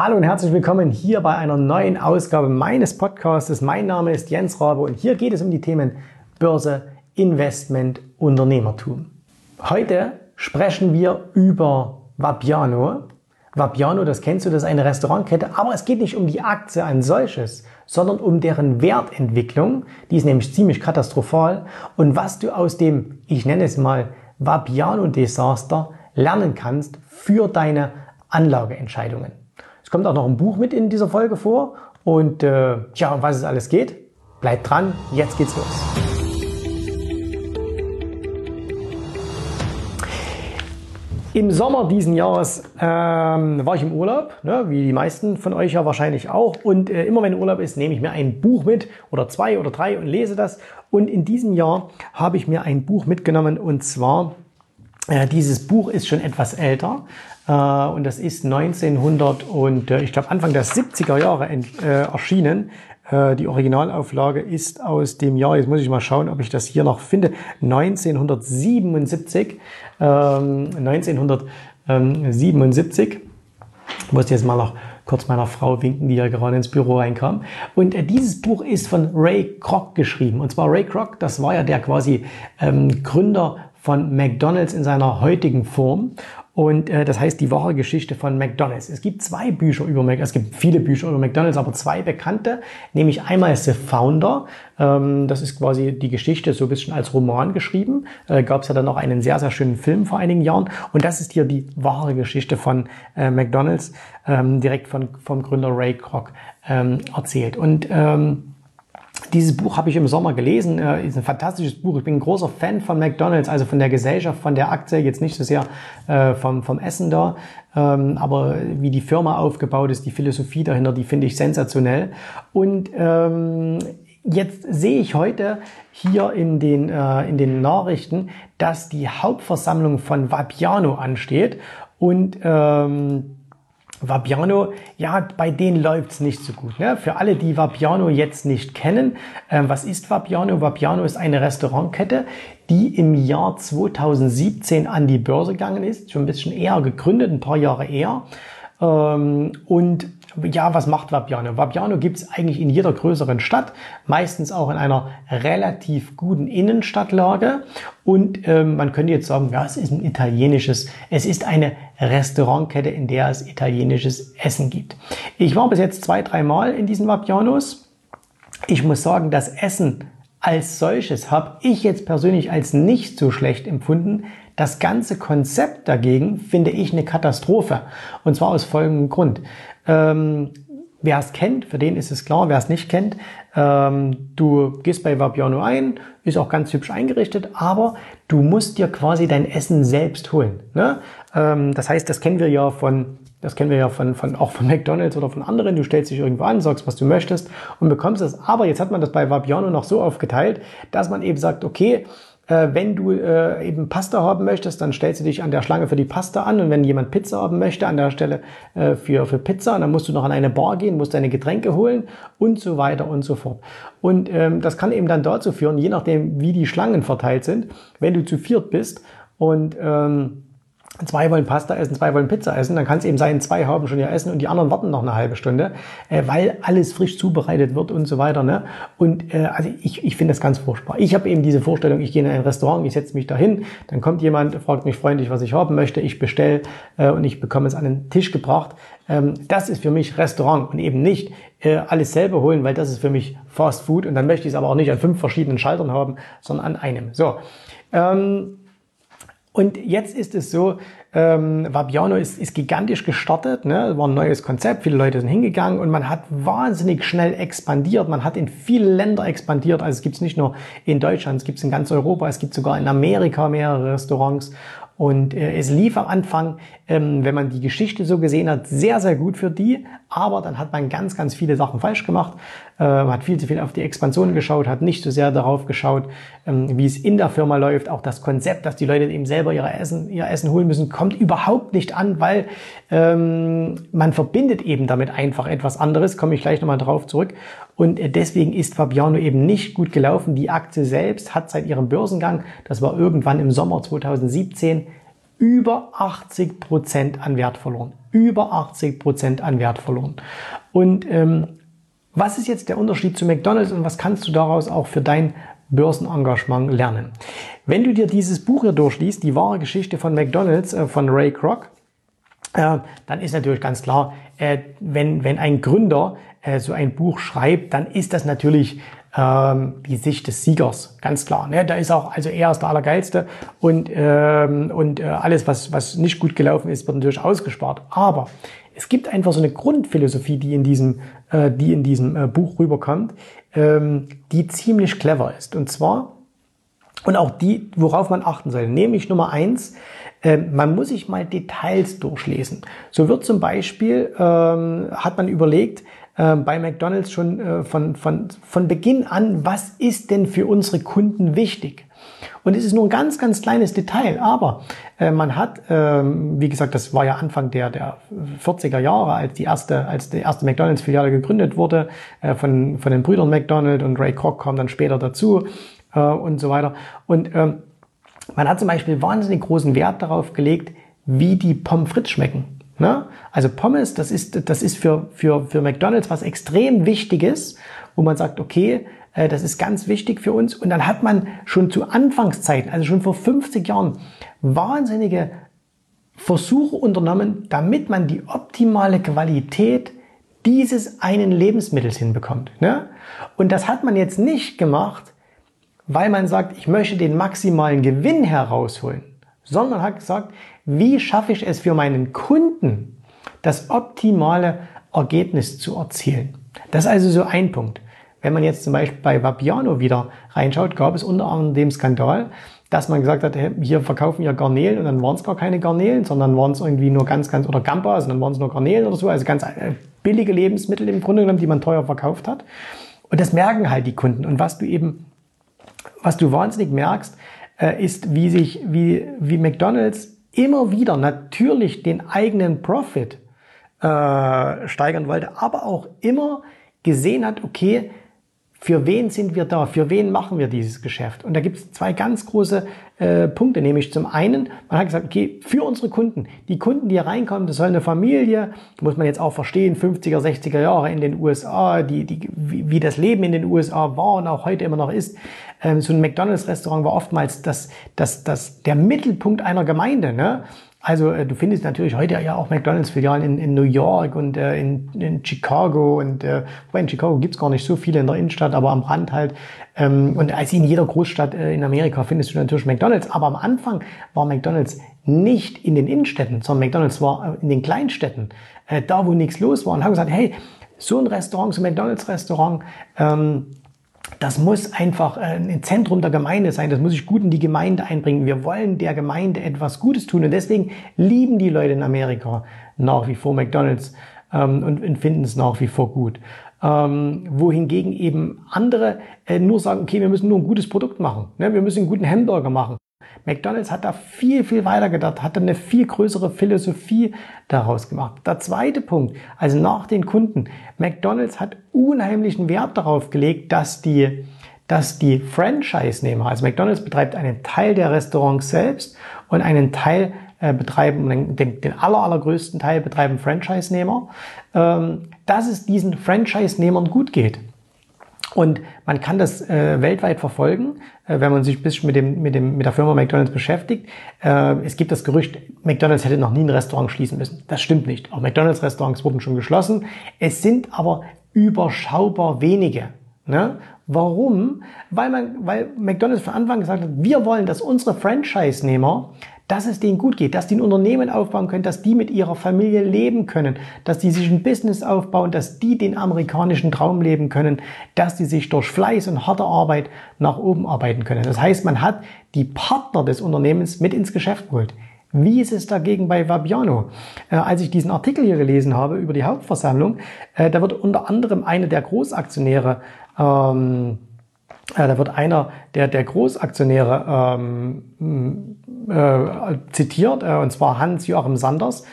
Hallo und herzlich willkommen hier bei einer neuen Ausgabe meines Podcasts. Mein Name ist Jens Rabe und hier geht es um die Themen Börse, Investment, Unternehmertum. Heute sprechen wir über Vapiano. Vapiano, das kennst du, das ist eine Restaurantkette, aber es geht nicht um die Aktie an solches, sondern um deren Wertentwicklung. Die ist nämlich ziemlich katastrophal und was du aus dem, ich nenne es mal, Vapiano-Desaster lernen kannst für deine Anlageentscheidungen. Es kommt auch noch ein Buch mit in dieser Folge vor und äh, ja, um was es alles geht, bleibt dran, jetzt geht's los. Im Sommer diesen Jahres ähm, war ich im Urlaub, ne, wie die meisten von euch ja wahrscheinlich auch. Und äh, immer wenn Urlaub ist, nehme ich mir ein Buch mit oder zwei oder drei und lese das. Und in diesem Jahr habe ich mir ein Buch mitgenommen und zwar äh, dieses Buch ist schon etwas älter äh, und das ist 1900 und äh, ich glaube Anfang der 70er Jahre erschienen. Die Originalauflage ist aus dem Jahr, jetzt muss ich mal schauen, ob ich das hier noch finde, 1977. 1977. Ich muss jetzt mal noch kurz meiner Frau winken, die ja gerade ins Büro reinkam. Und äh, dieses Buch ist von Ray Kroc geschrieben. Und zwar Ray Kroc, das war ja der quasi ähm, Gründer von McDonald's in seiner heutigen Form. Und äh, das heißt die wahre Geschichte von McDonald's. Es gibt zwei Bücher über McDonald's, es gibt viele Bücher über McDonald's, aber zwei bekannte, nämlich einmal ist The Founder. Ähm, das ist quasi die Geschichte so ein bisschen als Roman geschrieben. Äh, Gab es ja dann noch einen sehr, sehr schönen Film vor einigen Jahren. Und das ist hier die wahre Geschichte von äh, McDonald's, ähm, direkt von, vom Gründer Ray Kroc ähm, erzählt. Und ähm, dieses Buch habe ich im Sommer gelesen, ist ein fantastisches Buch. Ich bin ein großer Fan von McDonald's, also von der Gesellschaft, von der Aktie, jetzt nicht so sehr äh, vom, vom Essen da, ähm, aber wie die Firma aufgebaut ist, die Philosophie dahinter, die finde ich sensationell. Und ähm, jetzt sehe ich heute hier in den, äh, in den Nachrichten, dass die Hauptversammlung von Vapiano ansteht und ähm, Vapiano, ja, bei denen läuft's nicht so gut. Ne? Für alle, die Vapiano jetzt nicht kennen, äh, was ist Vapiano? Vapiano ist eine Restaurantkette, die im Jahr 2017 an die Börse gegangen ist, schon ein bisschen eher gegründet, ein paar Jahre eher. Ähm, und ja, was macht Vapiano? Vapiano gibt es eigentlich in jeder größeren Stadt, meistens auch in einer relativ guten Innenstadtlage. Und ähm, man könnte jetzt sagen, ja, es ist ein italienisches, es ist eine Restaurantkette, in der es italienisches Essen gibt. Ich war bis jetzt zwei, dreimal in diesen Vapianos. Ich muss sagen, das Essen als solches habe ich jetzt persönlich als nicht so schlecht empfunden. Das ganze Konzept dagegen finde ich eine Katastrophe. Und zwar aus folgendem Grund. Ähm, wer es kennt, für den ist es klar. Wer es nicht kennt, ähm, du gehst bei Vapiano ein, ist auch ganz hübsch eingerichtet, aber du musst dir quasi dein Essen selbst holen. Ne? Ähm, das heißt, das kennen wir ja von das kennen wir ja von, von, auch von McDonalds oder von anderen. Du stellst dich irgendwo an, sagst, was du möchtest und bekommst es. Aber jetzt hat man das bei Vapiano noch so aufgeteilt, dass man eben sagt, okay, äh, wenn du äh, eben Pasta haben möchtest, dann stellst du dich an der Schlange für die Pasta an und wenn jemand Pizza haben möchte, an der Stelle äh, für, für Pizza, dann musst du noch an eine Bar gehen, musst deine Getränke holen und so weiter und so fort. Und ähm, das kann eben dann dazu führen, je nachdem, wie die Schlangen verteilt sind, wenn du zu viert bist und ähm, zwei wollen Pasta essen, zwei wollen Pizza essen, dann kann es eben sein, zwei haben schon ihr Essen und die anderen warten noch eine halbe Stunde, äh, weil alles frisch zubereitet wird und so weiter. Ne? Und äh, also ich, ich finde das ganz furchtbar. Ich habe eben diese Vorstellung, ich gehe in ein Restaurant, ich setze mich dahin, dann kommt jemand, fragt mich freundlich, was ich haben möchte, ich bestelle äh, und ich bekomme es an den Tisch gebracht. Ähm, das ist für mich Restaurant und eben nicht äh, alles selber holen, weil das ist für mich Fast Food und dann möchte ich es aber auch nicht an fünf verschiedenen Schaltern haben, sondern an einem. So. Ähm, und jetzt ist es so, ähm, Vabiano ist, ist gigantisch gestartet, ne? war ein neues Konzept, viele Leute sind hingegangen und man hat wahnsinnig schnell expandiert, man hat in viele Länder expandiert, also es gibt es nicht nur in Deutschland, es gibt es in ganz Europa, es gibt sogar in Amerika mehrere Restaurants und äh, es lief am Anfang, ähm, wenn man die Geschichte so gesehen hat, sehr, sehr gut für die. Aber dann hat man ganz, ganz viele Sachen falsch gemacht. Äh, hat viel zu viel auf die Expansion geschaut, hat nicht so sehr darauf geschaut, ähm, wie es in der Firma läuft. Auch das Konzept, dass die Leute eben selber ihre Essen, ihr Essen holen müssen, kommt überhaupt nicht an, weil ähm, man verbindet eben damit einfach etwas anderes. Komme ich gleich nochmal drauf zurück. Und deswegen ist Fabiano eben nicht gut gelaufen. Die Aktie selbst hat seit ihrem Börsengang, das war irgendwann im Sommer 2017, über 80 Prozent an Wert verloren. Über 80 Prozent an Wert verloren. Und ähm, was ist jetzt der Unterschied zu McDonald's und was kannst du daraus auch für dein Börsenengagement lernen? Wenn du dir dieses Buch hier durchliest, die wahre Geschichte von McDonald's äh, von Ray Kroc, äh, dann ist natürlich ganz klar, äh, wenn, wenn ein Gründer so ein Buch schreibt, dann ist das natürlich ähm, die Sicht des Siegers, ganz klar. Ne? Da ist auch, also er ist der Allergeilste und, ähm, und alles, was, was nicht gut gelaufen ist, wird natürlich ausgespart. Aber es gibt einfach so eine Grundphilosophie, die in diesem, äh, die in diesem äh, Buch rüberkommt, ähm, die ziemlich clever ist. Und zwar, und auch die, worauf man achten soll, nämlich Nummer eins, äh, man muss sich mal Details durchlesen. So wird zum Beispiel, ähm, hat man überlegt, bei McDonald's schon äh, von, von, von Beginn an, was ist denn für unsere Kunden wichtig? Und es ist nur ein ganz, ganz kleines Detail, aber äh, man hat, ähm, wie gesagt, das war ja Anfang der, der 40er Jahre, als die erste, als die erste McDonalds-Filiale gegründet wurde, äh, von, von den Brüdern McDonald und Ray Kroc kam dann später dazu äh, und so weiter. Und ähm, man hat zum Beispiel wahnsinnig großen Wert darauf gelegt, wie die Pommes frites schmecken. Ne? Also Pommes, das ist, das ist für, für, für McDonald's was extrem Wichtiges, wo man sagt, okay, das ist ganz wichtig für uns. Und dann hat man schon zu Anfangszeiten, also schon vor 50 Jahren, wahnsinnige Versuche unternommen, damit man die optimale Qualität dieses einen Lebensmittels hinbekommt. Ne? Und das hat man jetzt nicht gemacht, weil man sagt, ich möchte den maximalen Gewinn herausholen, sondern hat gesagt, wie schaffe ich es für meinen Kunden, das optimale Ergebnis zu erzielen. Das ist also so ein Punkt. Wenn man jetzt zum Beispiel bei Vapiano wieder reinschaut, gab es unter anderem den Skandal, dass man gesagt hat, hier verkaufen ja Garnelen und dann waren es gar keine Garnelen, sondern waren es irgendwie nur ganz, ganz, oder Gampas also und dann waren es nur Garnelen oder so, also ganz äh, billige Lebensmittel im Grunde genommen, die man teuer verkauft hat. Und das merken halt die Kunden. Und was du eben, was du wahnsinnig merkst, äh, ist, wie sich, wie, wie McDonalds immer wieder natürlich den eigenen Profit äh, steigern wollte, aber auch immer gesehen hat, okay, für wen sind wir da? Für wen machen wir dieses Geschäft? Und da gibt es zwei ganz große äh, Punkte, nämlich zum einen, man hat gesagt, okay, für unsere Kunden, die Kunden, die hier reinkommen, das soll eine Familie, muss man jetzt auch verstehen, 50er, 60er Jahre in den USA, die, die, wie, wie das Leben in den USA war und auch heute immer noch ist. Ähm, so ein McDonalds-Restaurant war oftmals das, das, das, der Mittelpunkt einer Gemeinde. Ne? Also äh, du findest natürlich heute ja auch McDonalds-Filialen in, in New York und äh, in, in Chicago und äh, in Chicago gibt's gar nicht so viele in der Innenstadt, aber am Rand halt. Ähm, und als in jeder Großstadt äh, in Amerika findest du natürlich McDonalds. Aber am Anfang war McDonalds nicht in den Innenstädten, sondern McDonalds war äh, in den Kleinstädten, äh, da wo nichts los war. Und haben gesagt, hey, so ein Restaurant, so ein McDonalds-Restaurant, ähm, das muss einfach äh, ein Zentrum der Gemeinde sein. Das muss sich gut in die Gemeinde einbringen. Wir wollen der Gemeinde etwas Gutes tun. Und deswegen lieben die Leute in Amerika nach wie vor McDonald's ähm, und, finden es nach wie vor gut. Ähm, wohingegen eben andere äh, nur sagen, okay, wir müssen nur ein gutes Produkt machen. Ne? Wir müssen einen guten Hamburger machen. McDonald's hat da viel, viel weiter gedacht, hat eine viel größere Philosophie daraus gemacht. Der zweite Punkt, also nach den Kunden. McDonald's hat unheimlichen Wert darauf gelegt, dass die, dass die Franchise-Nehmer, also McDonald's betreibt einen Teil der Restaurants selbst und einen Teil äh, betreiben, den, den aller, allergrößten Teil betreiben Franchise-Nehmer, ähm, dass es diesen Franchise-Nehmern gut geht. Und man kann das äh, weltweit verfolgen, äh, wenn man sich ein bisschen mit, dem, mit, dem, mit der Firma McDonald's beschäftigt. Äh, es gibt das Gerücht, McDonald's hätte noch nie ein Restaurant schließen müssen. Das stimmt nicht. Auch McDonald's Restaurants wurden schon geschlossen. Es sind aber überschaubar wenige. Ne? Warum? Weil, man, weil McDonald's von Anfang gesagt hat, wir wollen, dass unsere Franchise-Nehmer dass es denen gut geht, dass die ein Unternehmen aufbauen können, dass die mit ihrer Familie leben können, dass die sich ein Business aufbauen, dass die den amerikanischen Traum leben können, dass die sich durch Fleiß und harte Arbeit nach oben arbeiten können. Das heißt, man hat die Partner des Unternehmens mit ins Geschäft geholt. Wie ist es dagegen bei Vabiano? Äh, als ich diesen Artikel hier gelesen habe über die Hauptversammlung, äh, da wird unter anderem eine der Großaktionäre ähm, äh, da wird einer der, der Großaktionäre ähm, äh, zitiert, äh, und zwar Hans-Joachim Sanders.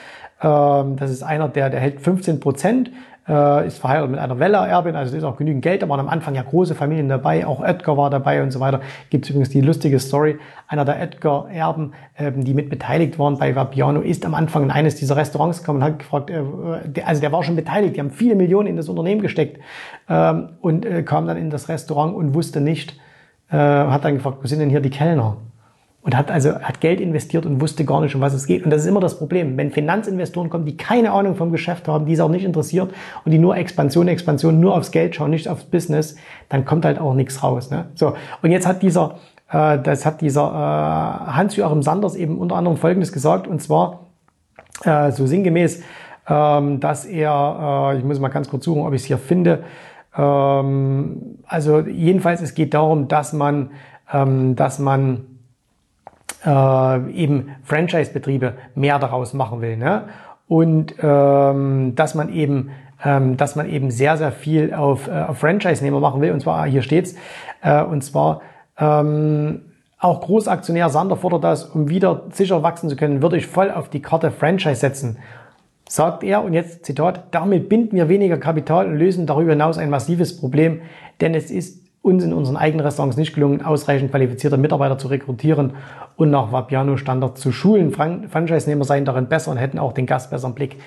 Ähm, das ist einer, der, der hält 15 Prozent äh, ist verheiratet mit einer Weller-Erbin, also da ist auch genügend Geld, da waren am Anfang ja große Familien dabei, auch Edgar war dabei und so weiter. Gibt es übrigens die lustige Story, einer der Edgar-Erben, ähm, die mit beteiligt waren bei Vapiano, ist am Anfang in eines dieser Restaurants gekommen und hat gefragt, äh, also der war schon beteiligt, die haben viele Millionen in das Unternehmen gesteckt ähm, und äh, kam dann in das Restaurant und wusste nicht, äh, hat dann gefragt, wo sind denn hier die Kellner? Und hat also hat Geld investiert und wusste gar nicht, um was es geht. Und das ist immer das Problem, wenn Finanzinvestoren kommen, die keine Ahnung vom Geschäft haben, die es auch nicht interessiert und die nur Expansion, Expansion, nur aufs Geld schauen, nicht aufs Business, dann kommt halt auch nichts raus. Ne? So und jetzt hat dieser äh, das hat dieser äh, Hans-Joachim Sanders eben unter anderem Folgendes gesagt und zwar äh, so sinngemäß, ähm, dass er, äh, ich muss mal ganz kurz suchen, ob ich es hier finde. Ähm, also jedenfalls es geht darum, dass man, ähm, dass man äh, eben Franchise-Betriebe mehr daraus machen will. Ne? Und ähm, dass man eben ähm, dass man eben sehr, sehr viel auf, äh, auf Franchise-Nehmer machen will. Und zwar, hier steht's, äh, und zwar ähm, auch Großaktionär Sander fordert das, um wieder sicher wachsen zu können, würde ich voll auf die Karte Franchise setzen. Sagt er, und jetzt Zitat, damit binden wir weniger Kapital und lösen darüber hinaus ein massives Problem, denn es ist uns in unseren eigenen Restaurants nicht gelungen, ausreichend qualifizierte Mitarbeiter zu rekrutieren und nach Vapiano-Standard zu schulen. Franchise-Nehmer seien darin besser und hätten auch den Gast besser im Blick.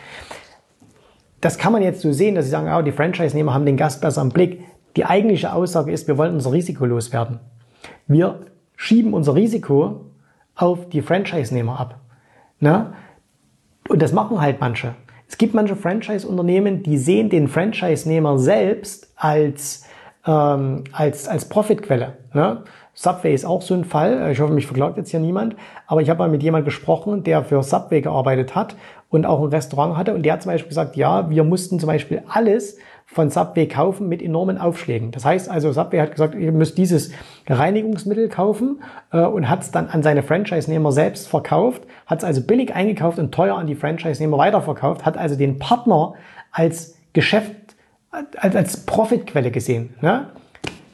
Das kann man jetzt so sehen, dass sie sagen, oh, die Franchise-Nehmer haben den Gast besser im Blick. Die eigentliche Aussage ist, wir wollen unser Risiko loswerden. Wir schieben unser Risiko auf die Franchise-Nehmer ab. Na? Und das machen halt manche. Es gibt manche Franchise-Unternehmen, die sehen den Franchise-Nehmer selbst als ähm, als, als Profitquelle. Ne? Subway ist auch so ein Fall. Ich hoffe, mich verklagt jetzt hier niemand. Aber ich habe mal mit jemand gesprochen, der für Subway gearbeitet hat und auch ein Restaurant hatte. Und der hat zum Beispiel gesagt, ja, wir mussten zum Beispiel alles von Subway kaufen mit enormen Aufschlägen. Das heißt also, Subway hat gesagt, ihr müsst dieses Reinigungsmittel kaufen äh, und hat es dann an seine Franchise-Nehmer selbst verkauft, hat es also billig eingekauft und teuer an die Franchise-Nehmer weiterverkauft, hat also den Partner als Geschäft als, als Profitquelle gesehen. Ne?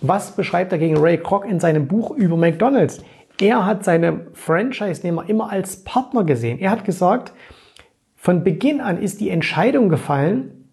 Was beschreibt dagegen Ray Kroc in seinem Buch über McDonald's? Er hat seine Franchise-Nehmer immer als Partner gesehen. Er hat gesagt, von Beginn an ist die Entscheidung gefallen,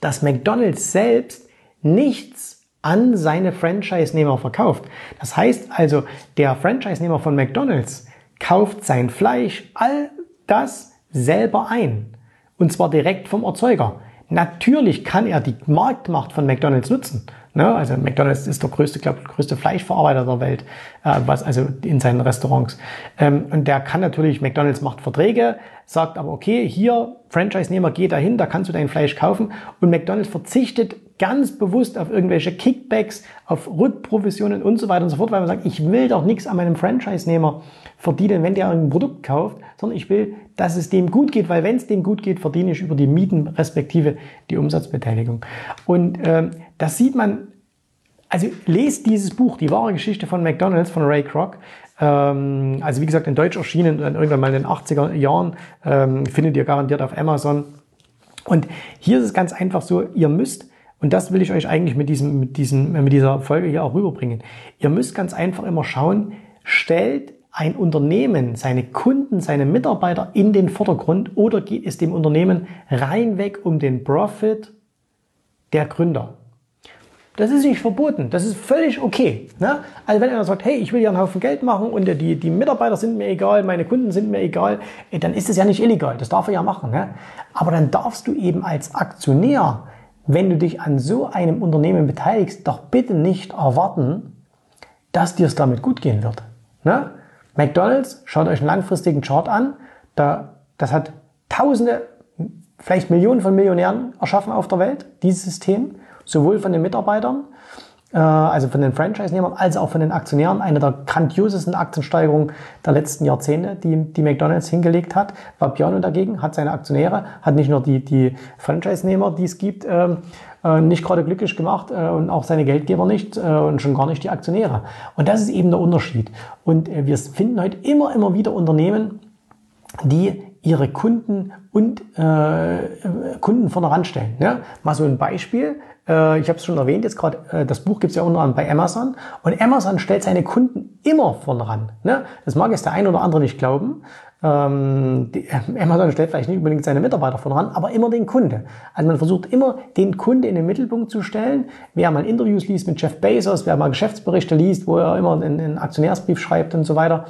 dass McDonald's selbst nichts an seine Franchise-Nehmer verkauft. Das heißt also, der Franchise-Nehmer von McDonald's kauft sein Fleisch, all das selber ein. Und zwar direkt vom Erzeuger. Natürlich kann er die Marktmacht von McDonald's nutzen. Ne? Also McDonald's ist der größte, glaube ich, größte Fleischverarbeiter der Welt, äh, was also in seinen Restaurants. Ähm, und der kann natürlich, McDonald's macht Verträge, sagt aber, okay, hier, Franchise-Nehmer, geh dahin, da kannst du dein Fleisch kaufen. Und McDonald's verzichtet ganz bewusst auf irgendwelche Kickbacks, auf Rückprovisionen und so weiter und so fort, weil man sagt, ich will doch nichts an meinem Franchise-Nehmer verdienen, wenn der ein Produkt kauft, sondern ich will, dass es dem gut geht, weil wenn es dem gut geht, verdiene ich über die Mieten respektive die Umsatzbeteiligung. Und ähm, das sieht man, also lest dieses Buch, die wahre Geschichte von McDonald's von Ray Kroc. Ähm, also wie gesagt, in Deutsch erschienen, irgendwann mal in den 80er Jahren, ähm, findet ihr garantiert auf Amazon. Und hier ist es ganz einfach so, ihr müsst und das will ich euch eigentlich mit, diesem, mit, diesem, mit dieser Folge hier auch rüberbringen. Ihr müsst ganz einfach immer schauen, stellt ein Unternehmen seine Kunden, seine Mitarbeiter in den Vordergrund oder geht es dem Unternehmen reinweg um den Profit der Gründer? Das ist nicht verboten. Das ist völlig okay. Ne? Also wenn einer sagt, hey, ich will ja einen Haufen Geld machen und die, die Mitarbeiter sind mir egal, meine Kunden sind mir egal, dann ist es ja nicht illegal. Das darf er ja machen. Ne? Aber dann darfst du eben als Aktionär, wenn du dich an so einem Unternehmen beteiligst, doch bitte nicht erwarten, dass dir es damit gut gehen wird. Ne? McDonald's, schaut euch einen langfristigen Chart an. Da, das hat Tausende, vielleicht Millionen von Millionären erschaffen auf der Welt, dieses System. Sowohl von den Mitarbeitern, also von den Franchise-Nehmern, als auch von den Aktionären. Eine der grandiosesten Aktiensteigerungen der letzten Jahrzehnte, die, die McDonald's hingelegt hat. Vapiano dagegen hat seine Aktionäre, hat nicht nur die, die Franchise-Nehmer, die es gibt, ähm, äh, nicht gerade glücklich gemacht äh, und auch seine Geldgeber nicht äh, und schon gar nicht die Aktionäre. Und das ist eben der Unterschied. Und wir finden heute immer, immer wieder Unternehmen, die ihre Kunden und äh, Kunden vorne ranstellen. Ne? Mal so ein Beispiel. Äh, ich habe es schon erwähnt, jetzt gerade äh, das Buch gibt es ja unter anderem bei Amazon. Und Amazon stellt seine Kunden immer vorne ran. Ne? Das mag jetzt der ein oder andere nicht glauben. ähm, die, äh, Amazon stellt vielleicht nicht unbedingt seine Mitarbeiter voran, aber immer den Kunde. Also man versucht immer, den Kunde in den Mittelpunkt zu stellen. Wer mal Interviews liest mit Jeff Bezos, wer mal Geschäftsberichte liest, wo er immer einen, einen Aktionärsbrief schreibt und so weiter,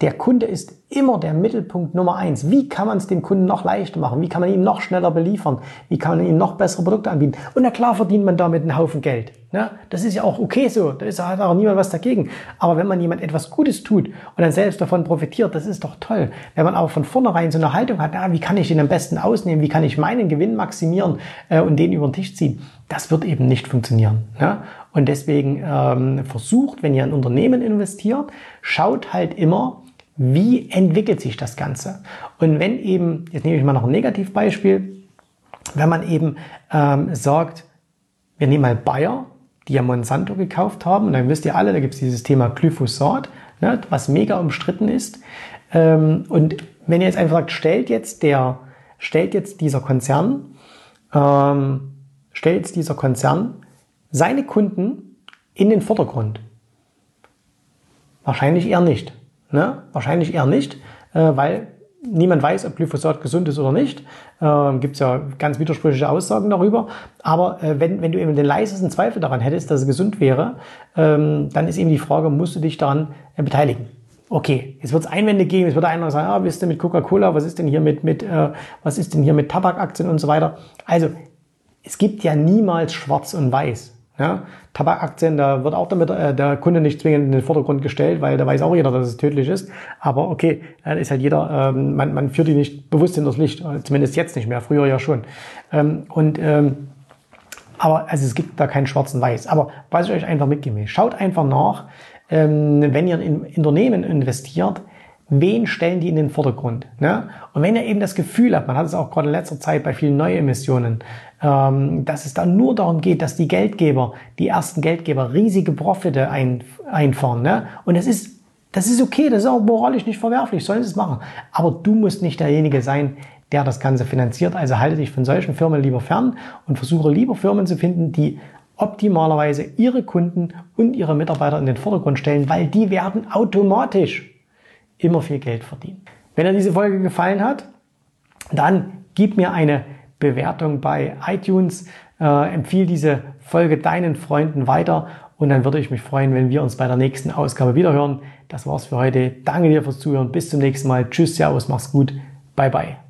der Kunde ist immer der Mittelpunkt Nummer eins. Wie kann man es dem Kunden noch leichter machen? Wie kann man ihn noch schneller beliefern? Wie kann man ihm noch bessere Produkte anbieten? Und na klar verdient man damit einen Haufen Geld. Ja, das ist ja auch okay so. Da ist hat auch niemand was dagegen. Aber wenn man jemand etwas Gutes tut und dann selbst davon profitiert, das ist doch toll. Wenn man aber von vornherein so eine Haltung hat, na, wie kann ich den am besten ausnehmen? Wie kann ich meinen Gewinn maximieren äh, und den über den Tisch ziehen? Das wird eben nicht funktionieren. Ja? Und deswegen ähm, versucht, wenn ihr in Unternehmen investiert, schaut halt immer, wie entwickelt sich das Ganze? Und wenn eben, jetzt nehme ich mal noch ein Negativbeispiel, wenn man eben ähm, sagt, wir nehmen mal Bayer, die ja Monsanto gekauft haben, und dann wisst ihr alle, da gibt es dieses Thema Glyphosat, ne, was mega umstritten ist. Ähm, und wenn ihr jetzt einfach sagt, stellt jetzt der, stellt jetzt dieser Konzern, ähm, stellt jetzt dieser Konzern seine Kunden in den Vordergrund. Wahrscheinlich eher nicht. Ne? Wahrscheinlich eher nicht, äh, weil niemand weiß, ob Glyphosat gesund ist oder nicht. Äh, Gibt es ja ganz widersprüchliche Aussagen darüber. Aber äh, wenn, wenn du eben den leisesten Zweifel daran hättest, dass es gesund wäre, ähm, dann ist eben die Frage, musst du dich daran äh, beteiligen? Okay, jetzt wird es Einwände geben, es wird einer sagen, ah, was ist denn mit Coca-Cola, was ist denn hier mit, mit äh, was ist denn hier mit Tabakaktien und so weiter. Also, es gibt ja niemals schwarz und weiß. Ja, Tabakaktien, da wird auch damit äh, der Kunde nicht zwingend in den Vordergrund gestellt, weil da weiß auch jeder, dass es tödlich ist. Aber okay, da ist halt jeder, ähm, man, man führt die nicht bewusst in das Licht, äh, zumindest jetzt nicht mehr, früher ja schon. Ähm, und ähm, aber also es gibt da keinen schwarzen Weiß. Aber was ich euch einfach mitgeben will, schaut einfach nach, ähm, wenn ihr in Unternehmen investiert, wen stellen die in den Vordergrund? Ne? Und wenn ihr eben das Gefühl habt, man hat es auch gerade in letzter Zeit bei vielen Neuemissionen, ähm, dass es dann nur darum geht, dass die Geldgeber, die ersten Geldgeber riesige Profite ein, einfahren. Ne? Und das ist, das ist okay, das ist auch moralisch nicht verwerflich, sollen sie es machen. Aber du musst nicht derjenige sein, der das Ganze finanziert. Also halte dich von solchen Firmen lieber fern und versuche lieber Firmen zu finden, die optimalerweise ihre Kunden und ihre Mitarbeiter in den Vordergrund stellen, weil die werden automatisch immer viel Geld verdienen. Wenn dir diese Folge gefallen hat, dann gib mir eine Bewertung bei iTunes, äh, empfiehl diese Folge deinen Freunden weiter und dann würde ich mich freuen, wenn wir uns bei der nächsten Ausgabe wiederhören. Das war's für heute. Danke dir fürs Zuhören. Bis zum nächsten Mal. Tschüss, Servus, mach's gut. Bye, bye.